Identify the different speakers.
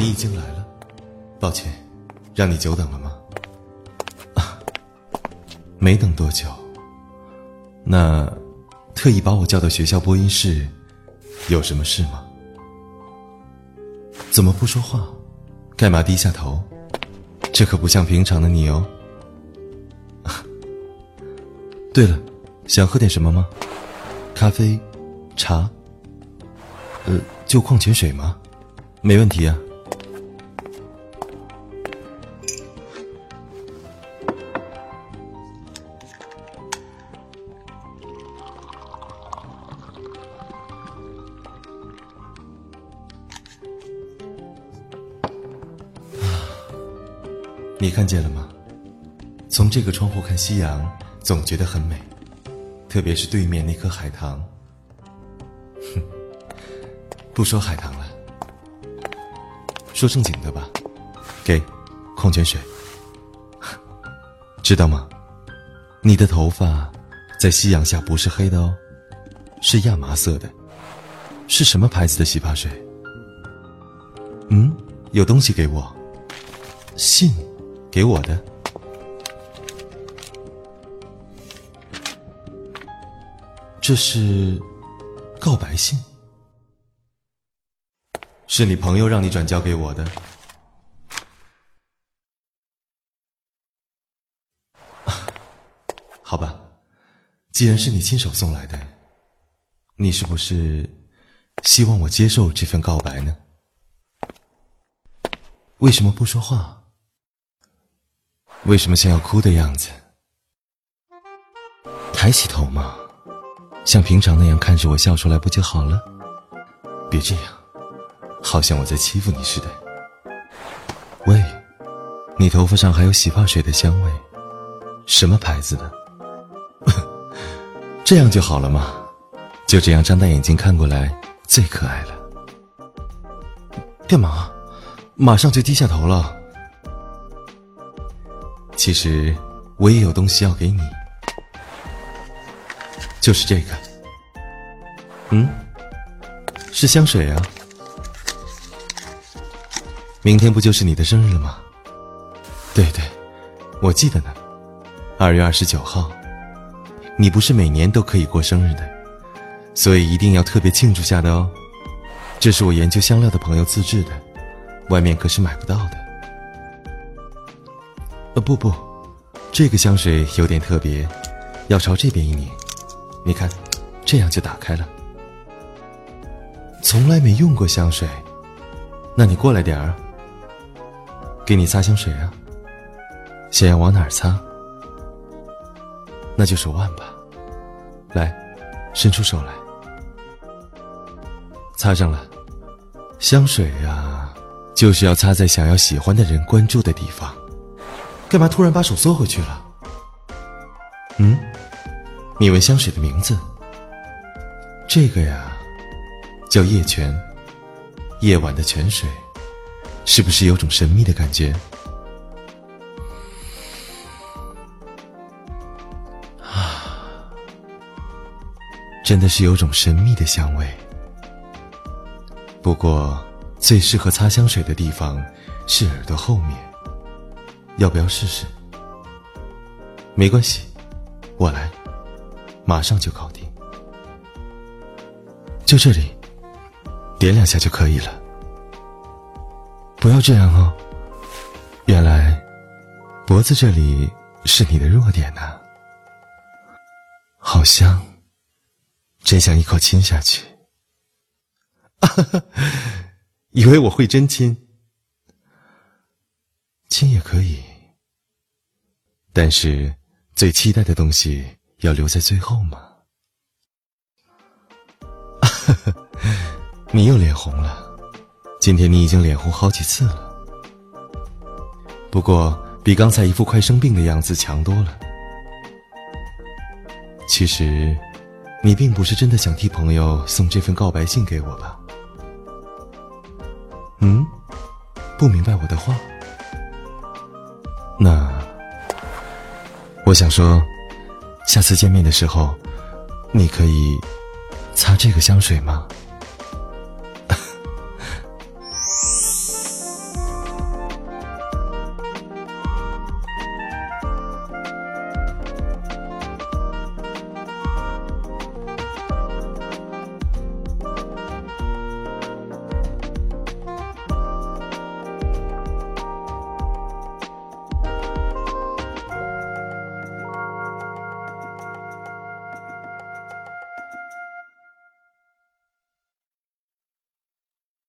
Speaker 1: 你已经来了，抱歉，让你久等了吗？啊，没等多久。那特意把我叫到学校播音室，有什么事吗？怎么不说话？干嘛低下头？这可不像平常的你哦。对了，想喝点什么吗？咖啡、茶，呃，就矿泉水吗？没问题啊。你看见了吗？从这个窗户看夕阳，总觉得很美，特别是对面那颗海棠。哼，不说海棠了，说正经的吧。给，矿泉水。知道吗？你的头发在夕阳下不是黑的哦，是亚麻色的。是什么牌子的洗发水？嗯，有东西给我。信。给我的，这是告白信，是你朋友让你转交给我的。好吧，既然是你亲手送来的，你是不是希望我接受这份告白呢？为什么不说话？为什么像要哭的样子？抬起头嘛，像平常那样看着我笑出来不就好了？别这样，好像我在欺负你似的。喂，你头发上还有洗发水的香味，什么牌子的？这样就好了嘛，就这样张大眼睛看过来，最可爱了。干嘛？马上就低下头了。其实我也有东西要给你，就是这个。嗯，是香水啊。明天不就是你的生日了吗？对对，我记得呢，二月二十九号。你不是每年都可以过生日的，所以一定要特别庆祝下的哦。这是我研究香料的朋友自制的，外面可是买不到的。呃，不不，这个香水有点特别，要朝这边一拧，你看，这样就打开了。从来没用过香水，那你过来点儿，给你擦香水啊。想要往哪儿擦？那就手腕吧。来，伸出手来，擦上了。香水呀，就是要擦在想要喜欢的人关注的地方。干嘛突然把手缩回去了？嗯，你闻香水的名字？这个呀，叫夜泉，夜晚的泉水，是不是有种神秘的感觉？啊，真的是有种神秘的香味。不过，最适合擦香水的地方是耳朵后面。要不要试试？没关系，我来，马上就搞定。就这里，点两下就可以了。不要这样哦，原来脖子这里是你的弱点呢。好香，真想一口亲下去。以为我会真亲？亲也可以。但是，最期待的东西要留在最后吗。你又脸红了，今天你已经脸红好几次了。不过，比刚才一副快生病的样子强多了。其实，你并不是真的想替朋友送这份告白信给我吧？嗯，不明白我的话？那。我想说，下次见面的时候，你可以擦这个香水吗？